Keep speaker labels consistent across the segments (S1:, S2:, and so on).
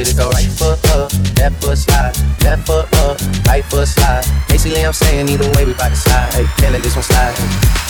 S1: It go right foot up, left foot slide, left foot up, right foot slide. Basically, I'm saying either way, we bout to slide. Hey, can't let this one slide.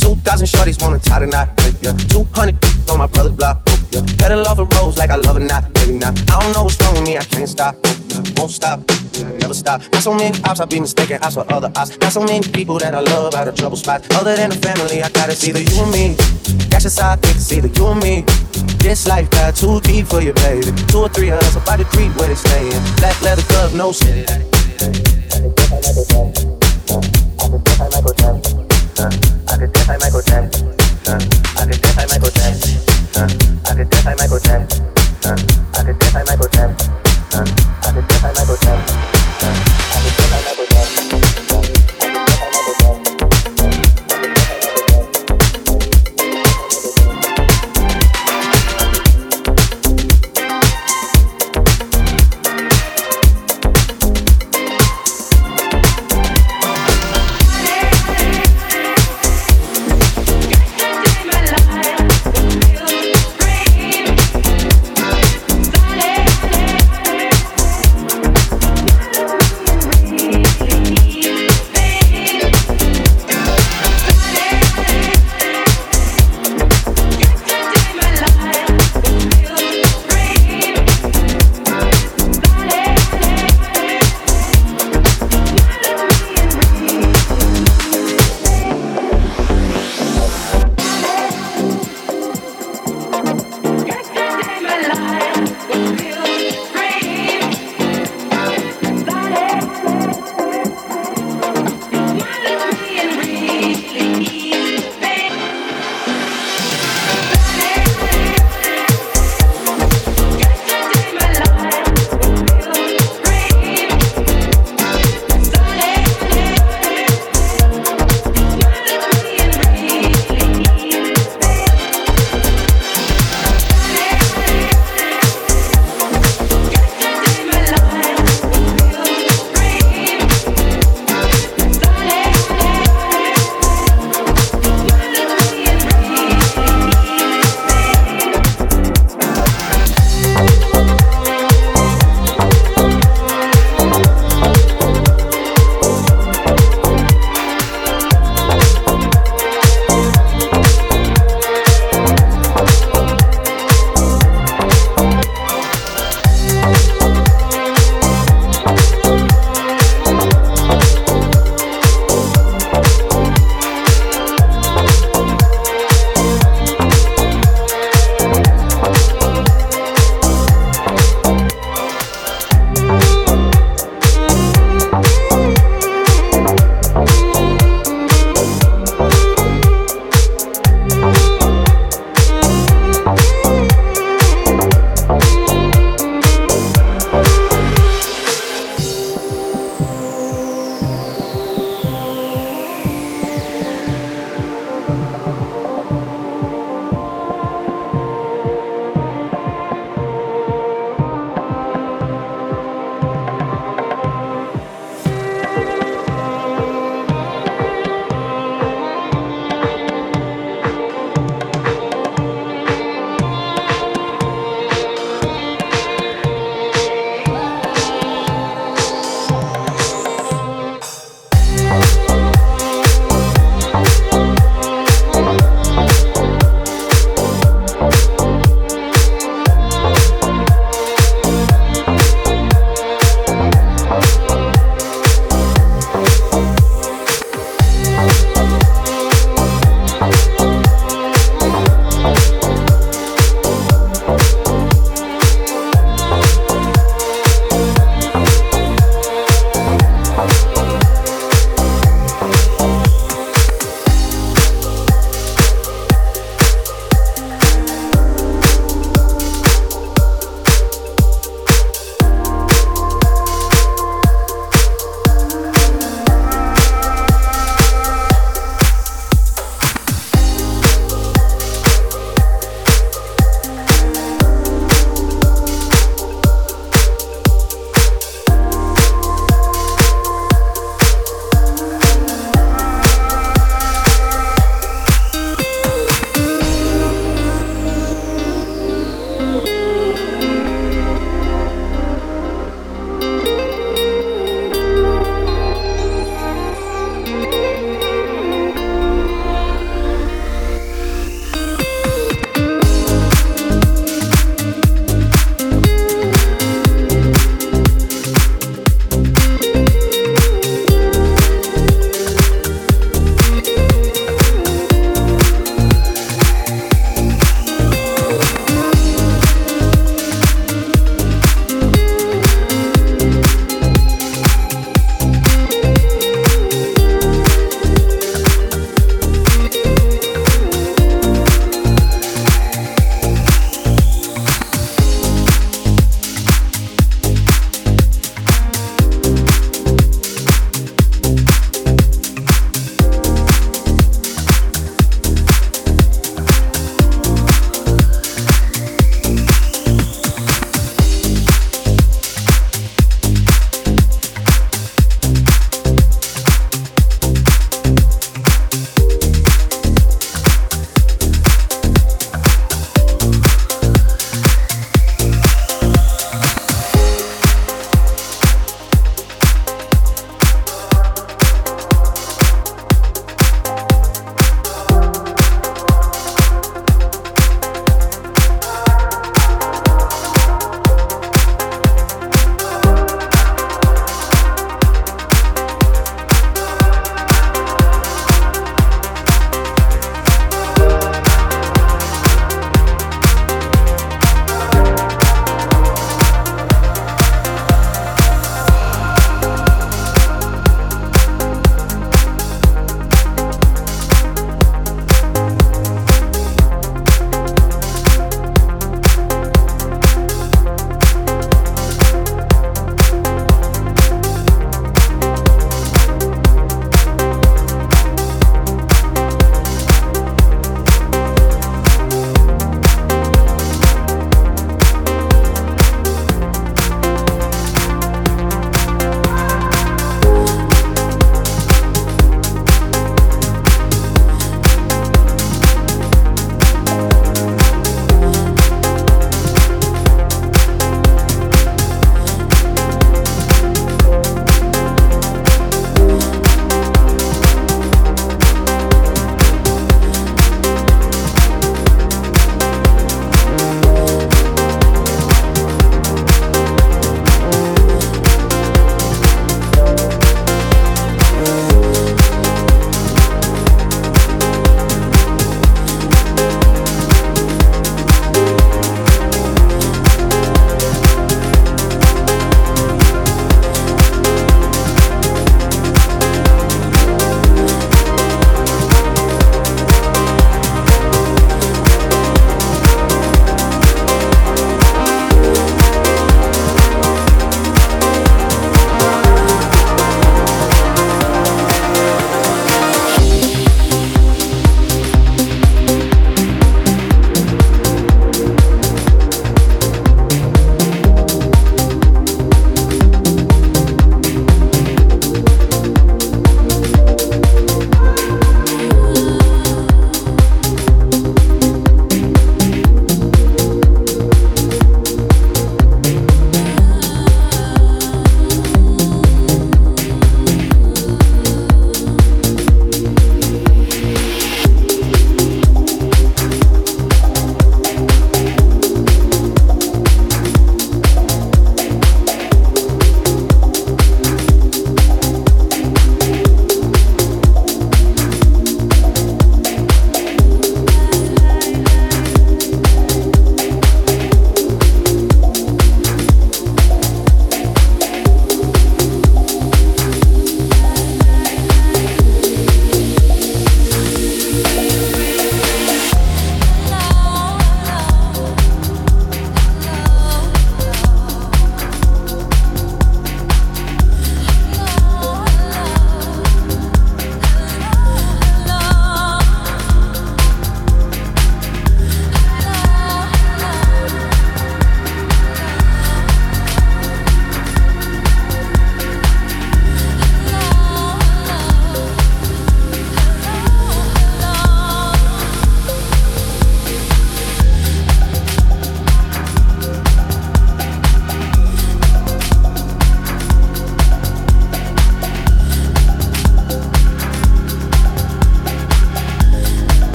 S1: 2,000 shorties wanna tie the knot, yeah. 200 on my brother's block, yeah. Pedal off the roads like I love it, not, baby, not. I don't know what's wrong with me, I can't stop, won't stop, never stop. Got so many ops, I be mistaken ops for other ops. Got so many people that I love out of trouble spots. Other than the family, I gotta see either you and me. Got your side it's either you and me. This life got too deep for you, baby. Two or three of us about to creep where they staying. Black leather glove, no shit. I could dance like Michael Jackson.